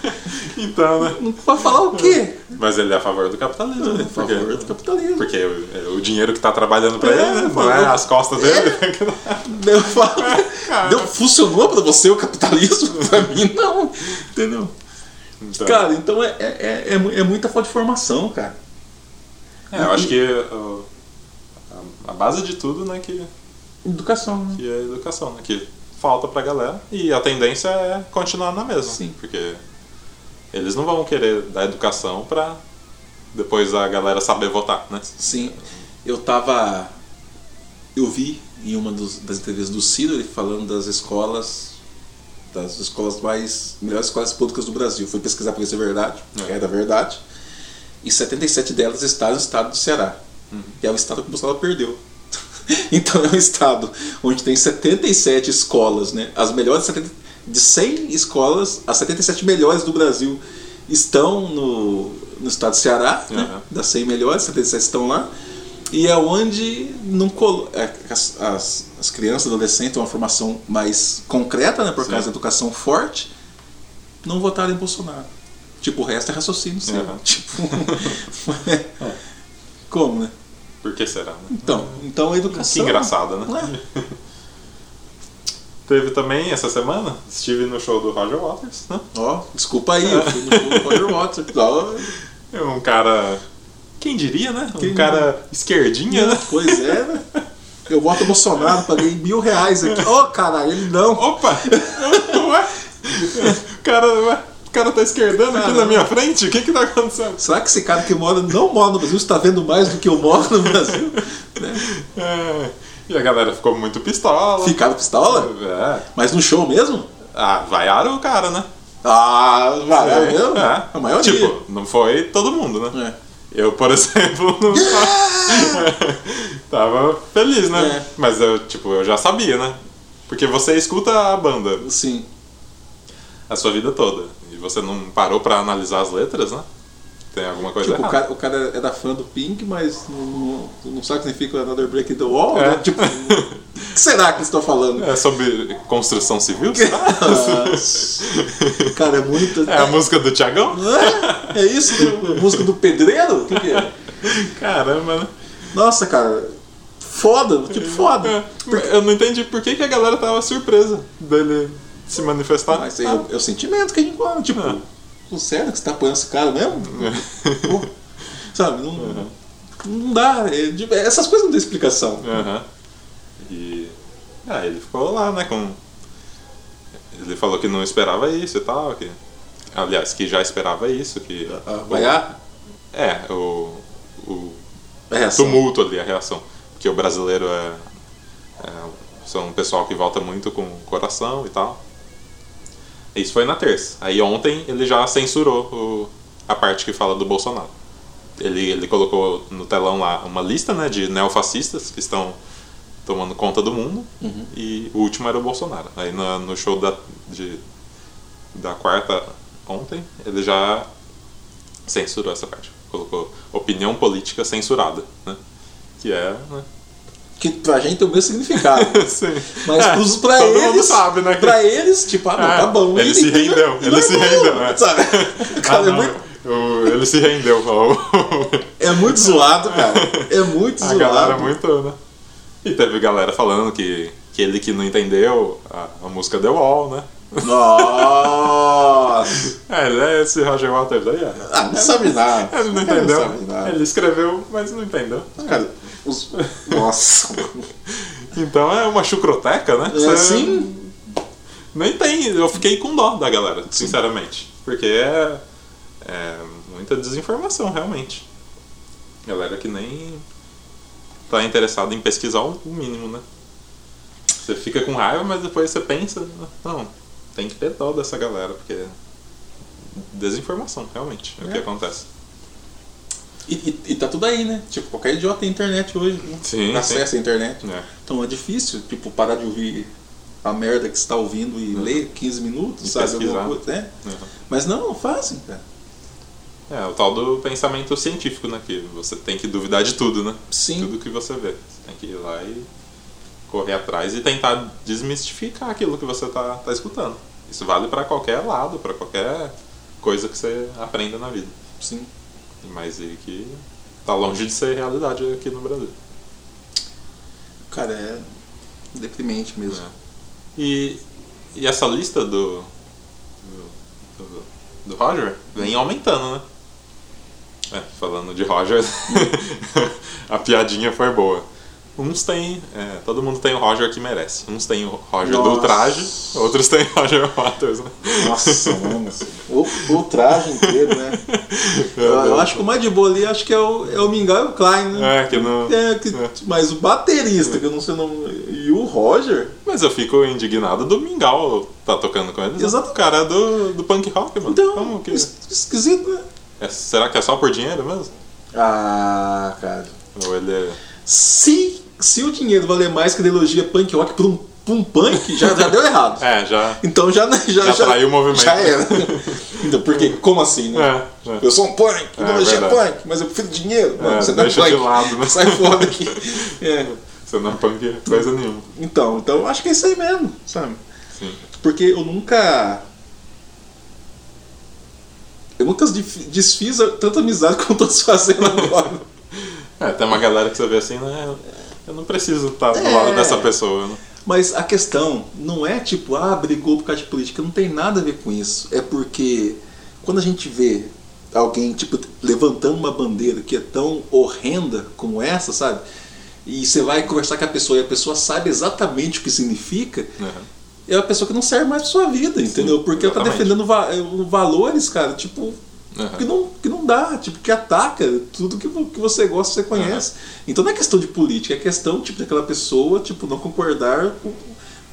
S1: Então, né?
S2: não pode falar o quê?
S1: Mas ele é a favor do capitalismo. né?
S2: É, a favor do capitalismo.
S1: Porque o, é o dinheiro que tá trabalhando pra
S2: É,
S1: ele, né? não
S2: falou.
S1: é as costas dele.
S2: Eu falo,
S1: cara.
S2: deu, funcionou pra você o capitalismo? Pra mim, não. Entendeu?
S1: Então,
S2: Cara, então é, é, é, é muita falta de formação, cara.
S1: É, eu acho que ó, a, base de tudo, né, que,
S2: Educação, né?
S1: que é educação, né? Que falta pra galera. E a tendência é continuar na mesma.
S2: Sim.
S1: Porque eles não vão querer dar educação pra depois a galera saber votar, né?
S2: Sim, eu tava. Eu vi em uma dos- das entrevistas do Ciro ele falando das escolas, das escolas mais. melhores escolas públicas do Brasil. Fui pesquisar pra ver se é verdade,
S1: é
S2: da verdade. E 77 delas estão no estado do Ceará, que é o estado que o Bolsonaro perdeu. então é um estado onde tem 77 escolas, né? As melhores 70 de 100 escolas, as 77 melhores do Brasil estão no, no estado do Ceará, né?
S1: Aham.
S2: das 100 melhores, 77 estão lá. E é onde não colo... é, as, as, as crianças, adolescentes têm uma formação mais concreta, né, por
S1: Sim.
S2: causa da educação forte, não votaram em Bolsonaro. Tipo, o resto é raciocínio seu.
S1: Aham.
S2: Tipo, como, né?
S1: Por que será, né?
S2: Então, então a educação.
S1: Que engraçado, né?
S2: É.
S1: Teve também essa semana, estive no show do Roger Waters, né?
S2: Ó, desculpa aí, eu fui no show do Roger Waters.
S1: É um cara. Quem diria, né? Um
S2: Quem
S1: cara esquerdinha, né?
S2: Pois é, né? Eu voto Bolsonaro, paguei mil reais aqui. Ô, caralho, ele não.
S1: Opa! Ué? O cara, ué, o cara tá esquerdando aqui na minha frente? O que que tá acontecendo?
S2: Será que esse cara que mora, não mora no Brasil, está vendo mais do que eu moro no Brasil? Né?
S1: É, e a galera ficou muito pistola.
S2: Ficaram pistola?
S1: É.
S2: Mas no show mesmo?
S1: Ah, vaiaram o cara, né?
S2: Ah, vai, é mesmo?
S1: É.
S2: A maioria.
S1: Tipo, não foi todo mundo, né?
S2: É.
S1: Eu, por exemplo, não tava, tava feliz, né?
S2: É.
S1: Mas eu, tipo, eu já sabia, né? Porque você escuta a banda
S2: Sim.
S1: a sua vida toda. Você não parou pra analisar as letras, né? Tem alguma coisa
S2: Tipo, o cara, o cara era fã do Pink, mas não, não, sabe o que significa Another Break in the Wall,
S1: É.
S2: né? Tipo, o que será que eles estão falando?
S1: É sobre construção civil?
S2: Cara, é muito.
S1: É a música do Thiagão?
S2: É, é isso? A música do pedreiro? O que, que é?
S1: Caramba, né?
S2: Nossa, cara. Foda, tipo, foda.
S1: É, Eu não entendi por que, que a galera tava surpresa dele se manifestar.
S2: Mas é, o- é o sentimento que a gente fala, tipo,
S1: Ah.
S2: "Pô, sério que você tá apoiando esse cara mesmo? Pô, sabe, não, não dá. é essas coisas não tem explicação.
S1: Aham. E. Ah, ele ficou lá, né? Com. Ele falou que não esperava isso e tal. Que... Aliás, que já esperava isso. Que...
S2: Ah, vai
S1: É, o. o tumulto ali, a reação. Porque o brasileiro é, é. São um pessoal que vota muito com o coração e tal. Isso foi na terça. Aí ontem ele já censurou o- a parte que fala do Bolsonaro. Ele, ele colocou no telão lá uma lista né, de neofascistas que estão tomando conta do mundo. E o último era o Bolsonaro. Aí na- no show da, de, da quarta ontem, ele já censurou essa parte. Colocou opinião política censurada. Né? Que é. Né?
S2: Que pra gente tem o mesmo significado.
S1: Sim.
S2: Mas
S1: É,
S2: pros, pra
S1: todo
S2: eles.
S1: mundo sabe, né?
S2: Pra eles, tipo, ah, não,
S1: É,
S2: tá bom.
S1: ele se rendeu, ele se rendeu, né?
S2: Sabe? Cara,
S1: Ah,
S2: é, muito,
S1: o- ele se rendeu, falou.
S2: é muito zoado, cara. É muito
S1: A
S2: zoado.
S1: galera muito, né? E teve galera falando que, que ele que não entendeu a, a música The Wall, né?
S2: Nossa!
S1: É, ele é esse Roger Waters aí, é.
S2: Ah, não sabe nada.
S1: Ele não
S2: Ele
S1: entendeu.
S2: sabe nada.
S1: Ele escreveu, mas não entendeu.
S2: Cara, os... Nossa!
S1: Então é uma chucroteca, né?
S2: É assim?
S1: Nem tem. Eu fiquei com dó da galera, sinceramente. Porque é, é muita desinformação, realmente. Galera que nem tá interessada em pesquisar o mínimo, né? Você fica com raiva, mas depois você pensa, não, tem que ter dó dessa galera, porque desinformação, realmente, é o que
S2: É.
S1: acontece.
S2: E, e, e tá tudo aí, né? Tipo, qualquer idiota tem internet hoje. né?
S1: Sim,
S2: Acesso à internet.
S1: É.
S2: Então é difícil, tipo, parar de ouvir a merda que você tá ouvindo e ler 15 minutos,
S1: Uhum. E
S2: sabe? Alguma coisa, né?
S1: Uhum.
S2: Mas não, não fazem, cara.
S1: É, o tal do pensamento científico, né? Que você tem que duvidar de tudo, né?
S2: Sim.
S1: Tudo que você vê. Você tem que ir lá e correr atrás e tentar desmistificar aquilo que você tá, tá escutando. Isso vale para qualquer lado, para qualquer coisa que você aprenda na vida.
S2: Sim.
S1: Mas e que tá longe de ser realidade aqui no Brasil.
S2: Cara, é deprimente mesmo.
S1: né? E, e essa lista do, do, do, do Roger vem aumentando, né? É, falando de Roger, a piadinha foi boa. Uns tem, é, todo mundo tem o Roger que merece. Uns tem o Roger do
S2: Nossa.
S1: traje, outros tem o Roger Waters, né?
S2: Nossa, mano. O, o traje inteiro, né? Eu, eu acho que o mais de boa ali acho que é o, é o Mingau e o Klein, né?
S1: É, que não.
S2: É, que-
S1: é.
S2: Mas o baterista, que eu não sei o nome. E o Roger.
S1: Mas eu fico indignado do Mingau tá tocando com eles. né?
S2: Exato.
S1: O cara é do, do punk rock, mano.
S2: Então,
S1: Como que...
S2: es- esquisito, né?
S1: É, será que é só por dinheiro mesmo?
S2: Ah, cara.
S1: Ou ele é.
S2: Se, se o dinheiro valer mais que a ideologia punk rock pra um, pra um punk, já, já deu errado.
S1: É, já.
S2: Então já, já,
S1: Já traiu o movimento.
S2: Já era. Então, porque, como assim, né?
S1: É, é.
S2: Eu sou um punk,
S1: É,
S2: ideologia
S1: verdade.
S2: punk, mas eu prefiro dinheiro.
S1: É,
S2: você não é punk.
S1: de lado, né?
S2: Sai fora daqui. É.
S1: Você não é punk coisa nenhuma.
S2: Então, então acho que é isso aí mesmo, sabe?
S1: Sim.
S2: Porque eu nunca. Eu nunca desf- desfiz tanta amizade como eu tô fazendo agora.
S1: É, tem uma galera que você vê assim, né? Eu não preciso estar do
S2: É.
S1: lado dessa pessoa, né?
S2: Mas a questão não é tipo, ah, brigou por causa de política. Não tem nada a ver com isso. É porque quando a gente vê alguém tipo levantando uma bandeira que é tão horrenda como essa, sabe? E você vai conversar com a pessoa e a pessoa sabe exatamente o que significa,
S1: Uhum.
S2: é uma pessoa que não serve mais pra sua vida, entendeu? Porque ela tá defendendo va- valores, cara, tipo,
S1: Uhum.
S2: que, não, que não dá, tipo, que ataca tudo que, que você gosta, você conhece. Então não é questão de política, é questão, tipo, daquela pessoa, tipo, não concordar com,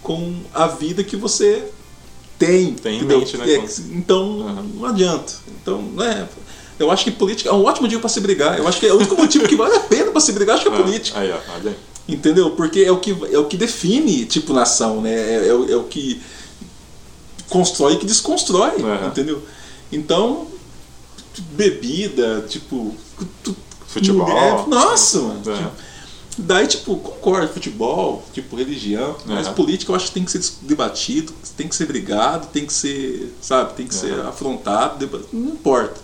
S2: com a vida que você tem.
S1: Tem em mente, né,
S2: É, então
S1: Uhum.
S2: não adianta. Então, né? Eu acho que política é um ótimo dia para se brigar. Eu acho que é o único motivo que vale a pena para se brigar, acho que é
S1: Ah,
S2: política.
S1: Aí, ó, aí.
S2: Entendeu? Porque é o que, é o que define, tipo, nação, né? É, é o- é o que constrói e que desconstrói,
S1: Uhum.
S2: entendeu? Então, bebida, tipo...
S1: Futebol.
S2: mulher- nossa, mano.
S1: Uhum.
S2: tipo, daí, tipo, concordo, futebol, tipo, religião, mas
S1: Uhum.
S2: política eu acho que tem que ser debatido, tem que ser brigado, tem que ser, sabe, tem que ser
S1: Uhum.
S2: afrontado, deba- não importa.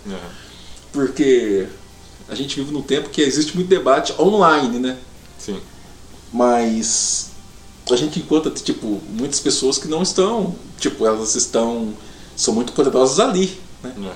S2: Porque a gente vive num tempo que existe muito debate online, né?
S1: Sim.
S2: Mas a gente encontra, tipo, muitas pessoas que não estão, tipo, elas estão, são muito poderosas ali, né?
S1: Uhum.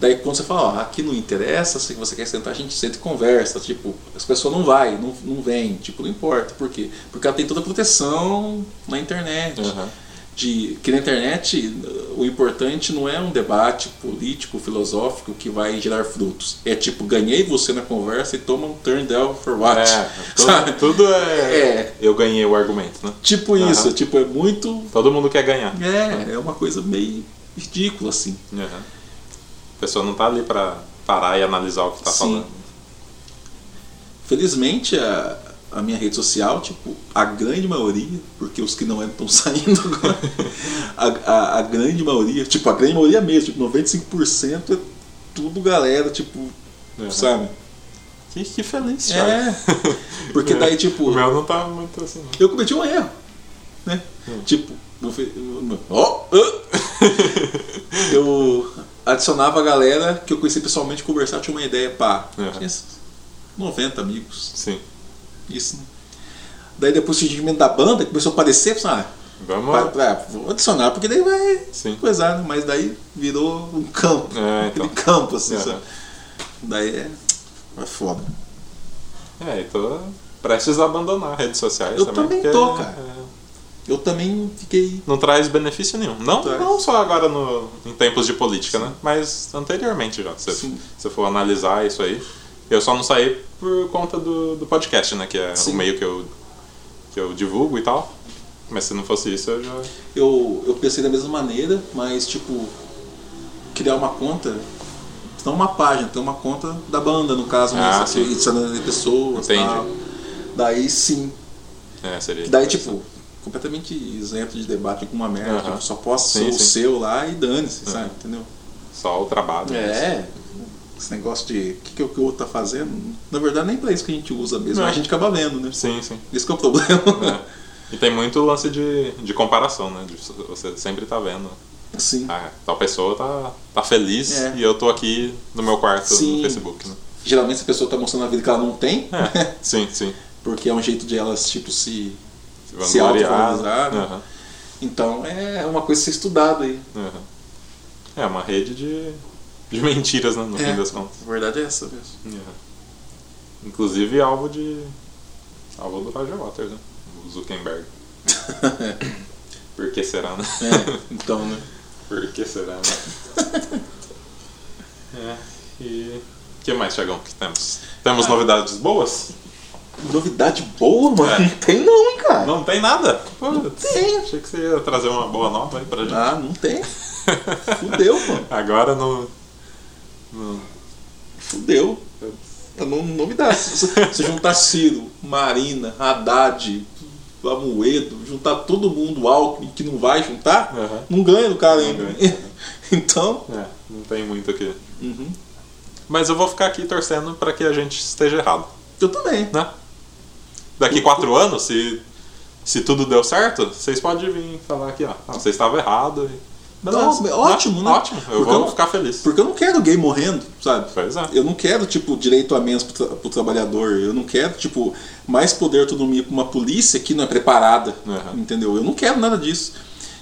S2: Daí quando você fala, ó, aqui não interessa, se você quer sentar, a gente senta e conversa, tipo, as pessoas não vai, não, não vem, tipo, não importa, por quê? Porque ela tem toda a proteção na internet.
S1: Uhum.
S2: De, que na internet o importante não é um debate político, filosófico que vai gerar frutos. É tipo, ganhei você na conversa e toma um turn down for what?
S1: É,
S2: Sabe?
S1: tudo, tudo é,
S2: É.
S1: Eu ganhei o argumento, né?
S2: Tipo
S1: Aham.
S2: isso, tipo, é muito.
S1: Todo mundo quer ganhar.
S2: É, é uma coisa meio ridícula, assim.
S1: Uhum. A pessoa não tá ali pra parar e analisar o que tá
S2: Sim.
S1: falando.
S2: Felizmente a, a minha rede social, tipo, a grande maioria, porque os que não estão saindo agora, a, a, a grande maioria, tipo, a grande maioria mesmo, tipo, 95% é tudo galera, tipo,
S1: Uhum.
S2: sabe?
S1: Que, que feliz, Thiago.
S2: É. Porque daí, tipo,
S1: O meu não tá muito assim, não.
S2: eu cometi um erro, né?
S1: Hum.
S2: Tipo, eu ah! eu adicionava a galera que eu conheci pessoalmente conversar, tinha uma ideia, pá,
S1: Uhum.
S2: tinha 90 amigos,
S1: Sim.
S2: isso, né? Daí depois o surgimento da banda começou a aparecer, eu ah,
S1: Vamos
S2: pra, pra- vou adicionar, porque daí vai
S1: Sim.
S2: coisar, né? Mas daí virou um campo,
S1: É,
S2: aquele
S1: então.
S2: campo, assim,
S1: Uhum.
S2: sabe? Daí é, é foda.
S1: É, e tô prestes a abandonar redes sociais
S2: Eu
S1: também.
S2: também
S1: porque,
S2: tô, cara.
S1: é,
S2: Eu também fiquei
S1: não traz benefício nenhum. Não, não só agora no, em tempos de política, né? Mas anteriormente já. Se
S2: Sim.
S1: você for analisar isso aí. Eu só não saí por conta do, do podcast, né? Que é
S2: Sim.
S1: o meio que eu, que eu divulgo e tal. Mas se não fosse isso, eu já.
S2: eu, eu pensei da mesma maneira, mas tipo, criar uma conta, não uma página, ter uma conta da banda, no caso, né?
S1: Ah, sim.
S2: adicionando de pessoas
S1: Entendi.
S2: tal. Daí sim.
S1: É, seria.
S2: Daí, tipo, completamente isento de debate com uma merda. Tipo, só posso
S1: Sim,
S2: o
S1: sim.
S2: seu lá e dane-se, sabe? Entendeu?
S1: Só o trabalho.
S2: É. Esse negócio de o que, que, o o outro tá fazendo, na verdade nem pra isso que a gente usa mesmo, a gente acaba vendo, né?
S1: Sim, sim.
S2: Esse que é o problema.
S1: É. E tem muito lance de, de comparação, né? De você sempre tá vendo.
S2: Sim.
S1: Ah, tal pessoa tá, tá feliz
S2: É.
S1: e eu tô aqui no meu quarto
S2: Sim.
S1: no Facebook, né?
S2: Geralmente essa pessoa tá mostrando a vida que ela não tem,
S1: É, sim, sim.
S2: porque é um jeito de elas, tipo, se
S1: Se
S2: autovalorizar, né?
S1: Aham,
S2: Então é uma coisa a ser estudada aí.
S1: aham. É uma rede de, de mentiras, né? No
S2: É,
S1: fim das contas.
S2: a verdade é essa mesmo.
S1: Aham. Inclusive alvo de. alvo do Roger Waters, né? O Zuckerberg. Por que será, né?
S2: É, então, né?
S1: Por que será, né? é, e. O que mais, Thiagão, que temos? Temos novidades boas?
S2: Novidade boa, mano.
S1: É.
S2: Não tem não, hein, cara.
S1: Não tem nada? Putz,
S2: tem.
S1: Achei que você ia trazer uma boa nova aí pra gente.
S2: Ah, não tem. Fudeu, mano.
S1: Agora no
S2: Fudeu. É no- novidade. Se se juntar Ciro, Marina, Haddad, Amoedo, juntar todo mundo, Alckmin, que não vai juntar,
S1: Aham.
S2: não ganha do cara
S1: Não
S2: ainda. então.
S1: é, não tem muito aqui.
S2: uhum.
S1: Mas eu vou ficar aqui torcendo pra que a gente esteja errado,
S2: Eu também.
S1: né? Daqui quatro anos, se, se tudo deu certo, vocês podem vir falar aqui, ó. Ah, você estava errado.
S2: Não, ótimo, né?
S1: Ótimo, eu
S2: Porque
S1: vou
S2: eu-
S1: ficar feliz.
S2: Porque eu não quero gay morrendo, sabe?
S1: Pois é.
S2: Eu não quero, tipo, direito a menos pro, tra- pro trabalhador. Eu não quero, tipo, mais poder autonomia pra uma polícia que não é preparada.
S1: Uhum.
S2: Entendeu? Eu não quero nada disso.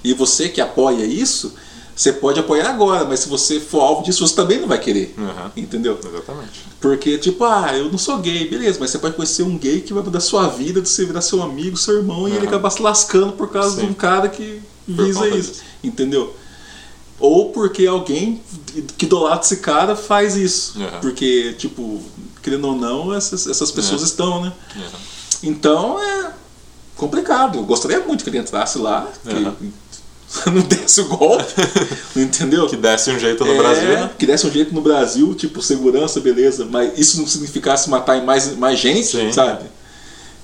S2: E você que apoia isso, você pode apoiar agora, mas se você for alvo disso, você também não vai querer.
S1: Uhum.
S2: Entendeu?
S1: Exatamente.
S2: Porque, tipo, ah, eu não sou gay, beleza, mas você pode conhecer um gay que vai mudar sua vida, de você virar seu amigo, seu irmão, e ele
S1: Uhum.
S2: acabar se lascando por causa
S1: Sim.
S2: de um cara que visa isso.
S1: disso.
S2: Entendeu? Ou porque alguém que idolatra esse cara faz isso.
S1: Uhum.
S2: Porque, tipo, querendo ou não, essas, essas pessoas
S1: É.
S2: estão, né?
S1: Uhum.
S2: Então é complicado. Eu gostaria muito que ele entrasse lá. que-
S1: Uhum.
S2: não desse o golpe, entendeu?
S1: Que desse um jeito no
S2: É,
S1: Brasil, né?
S2: Que desse um jeito no Brasil, tipo, segurança, beleza, mas isso não significasse matar mais, mais gente,
S1: Sim.
S2: sabe?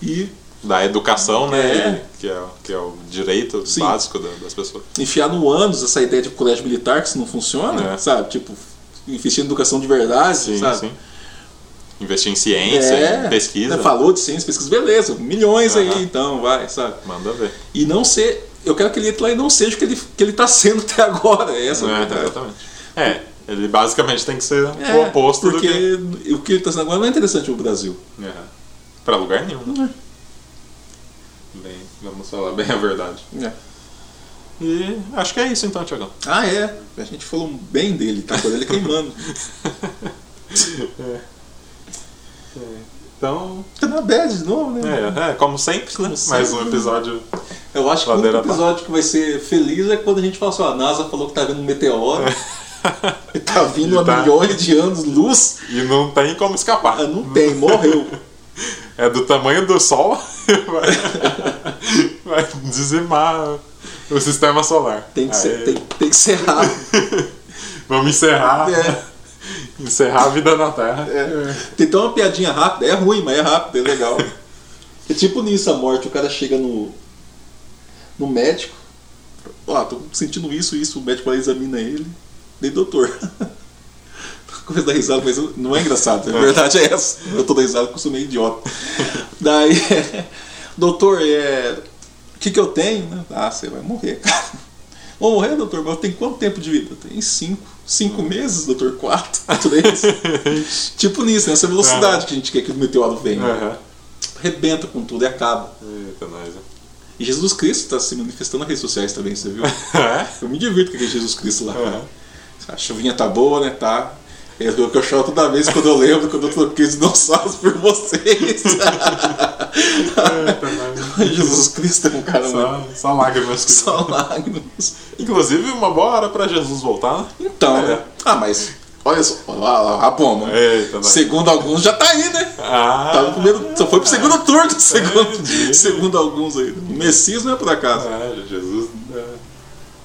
S2: E
S1: Da educação, né?
S2: É.
S1: Que, é, que é o direito
S2: Sim.
S1: básico da- das pessoas.
S2: enfiar no ânus essa ideia de colégio militar que isso não funciona,
S1: É.
S2: sabe? Tipo, investir em educação de verdade,
S1: Sim,
S2: sabe?
S1: sim. Investir em ciência,
S2: É,
S1: em pesquisa.
S2: né, Falou de ciência, pesquisa, beleza, milhões aí então, vai, sabe?
S1: Manda ver.
S2: E não ser. Eu quero que ele entre lá e não seja o que ele, que ele tá sendo até agora. É essa
S1: É, exatamente. É, ele basicamente tem que ser
S2: É,
S1: o oposto
S2: porque
S1: do que.
S2: o que ele tá sendo agora não é interessante no Brasil.
S1: É. Pra lugar nenhum, né? Bem, vamos falar bem a verdade.
S2: É.
S1: E acho que é isso então, Tiagão.
S2: Ah, é. A gente falou bem dele, tá com ele queimando.
S1: Então,
S2: Tá na bad de novo, né?
S1: é, é como sempre, né?
S2: Como
S1: Mais um
S2: sempre.
S1: episódio.
S2: Eu acho que o único episódio que vai ser feliz é quando a gente fala assim, ó, a NASA falou que tá vindo um meteoro. e tá vindo
S1: E
S2: a
S1: tá-
S2: milhões de anos luz.
S1: E não tem como escapar.
S2: Ah, não tem, morreu.
S1: É do tamanho do Sol, vai, vai dizimar o sistema solar.
S2: Tem que, ser,
S1: Aí,
S2: tem, tem que ser rápido.
S1: Vamos encerrar.
S2: É.
S1: Encerrar a vida na Terra.
S2: É. Tem até uma piadinha rápida, é ruim, mas é rápido, é legal. É tipo nisso a morte, o cara chega no, no médico, ó, tô sentindo isso, isso, o médico vai examina ele, daí doutor. Começa a dar risada, mas não é engraçado, a verdade é essa. Eu tô dando risada porque eu sou meio idiota. Daí, doutor, é, o que que eu tenho? Ah, você vai morrer, cara. Vou morrer, doutor, mas tem quanto tempo de vida? Tem cinco. Cinco meses, doutor? Quatro? Três? tipo nisso, nessa velocidade que a gente quer que o meteoro venha.
S1: Aham.
S2: Arrebenta com tudo e acaba.
S1: Eita, nós. hein?
S2: E Jesus Cristo está se manifestando nas redes sociais também, você viu?
S1: É?
S2: Eu me divirto com aquele Jesus Cristo lá.
S1: Aham.
S2: A chuvinha tá boa, né? Tá. É o que eu choro toda vez quando eu lembro, quando eu troquei os dinossauros por vocês.
S1: Eita.
S2: Jesus Cristo é um cara.
S1: Só, só lágrimas.
S2: Só lágrimas.
S1: Inclusive, uma boa hora pra Jesus voltar, né?
S2: Então,
S1: É.
S2: né? Ah, mas. Olha só, olha lá, a bomba.
S1: Eita, nós.
S2: Segundo alguns já tá aí, né?
S1: Ah,
S2: Tá no primeiro, só foi pro segundo turno, segundo, segundo alguns aí. O Messias não é por acaso.
S1: É, Jesus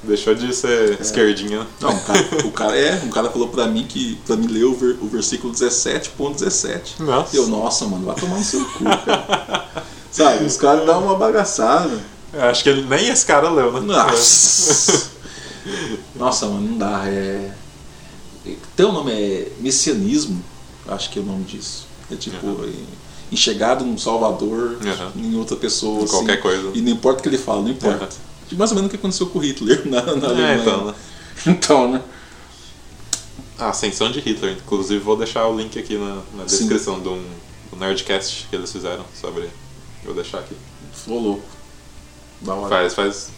S1: deixou de ser esquerdinha.
S2: Não, o cara, o cara é, um cara falou pra mim que pra mim ler o, ver- o versículo 17.17.
S1: Nossa.
S2: Eu, nossa, mano, vai tomar no seu cu, cara. Sabe, os caras dão uma bagaçada.
S1: Eu Acho que ele, nem esse cara leu, né?
S2: Nossa. Nossa, mano, não dá. É... Teu nome é messianismo, acho que é o nome disso. É tipo, em- enxergado num Salvador,
S1: Uhum.
S2: em outra pessoa.
S1: Em
S2: assim.
S1: qualquer coisa.
S2: E não importa o que ele fala, não importa.
S1: Uhum.
S2: Mais ou menos o que aconteceu com o Hitler na, na Alemanha.
S1: É, então, né?
S2: Então, né?
S1: A ascensão de Hitler. Inclusive, vou deixar o link aqui na, na
S2: Sim.
S1: descrição de um, do Nerdcast que eles fizeram sobre. Vou deixar aqui.
S2: Ficou louco. Da hora.
S1: Faz, faz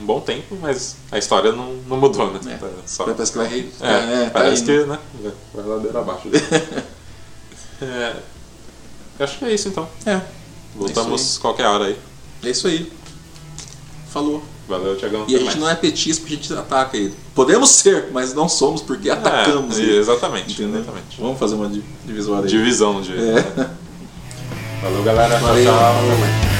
S1: um bom tempo, mas a história não, não mudou, né?
S2: É.
S1: Tá só-
S2: Parece que vai rei.
S1: É,
S2: tá
S1: parece
S2: indo.
S1: que, né? Vai, vai ladeira abaixo. é, acho que é isso então.
S2: É.
S1: Voltamos qualquer hora aí.
S2: É isso aí. Falou.
S1: Valeu, Tiagão.
S2: E a gente não é petista porque a gente ataca ele. Podemos ser, mas não somos porque atacamos
S1: é,
S2: ele.
S1: Exatamente.
S2: Entendeu?
S1: exatamente.
S2: Vamos fazer uma di- divisória aí.
S1: Divisão de.
S2: É.
S1: Valeu, galera.
S2: Valeu.
S1: Tchau, tchau.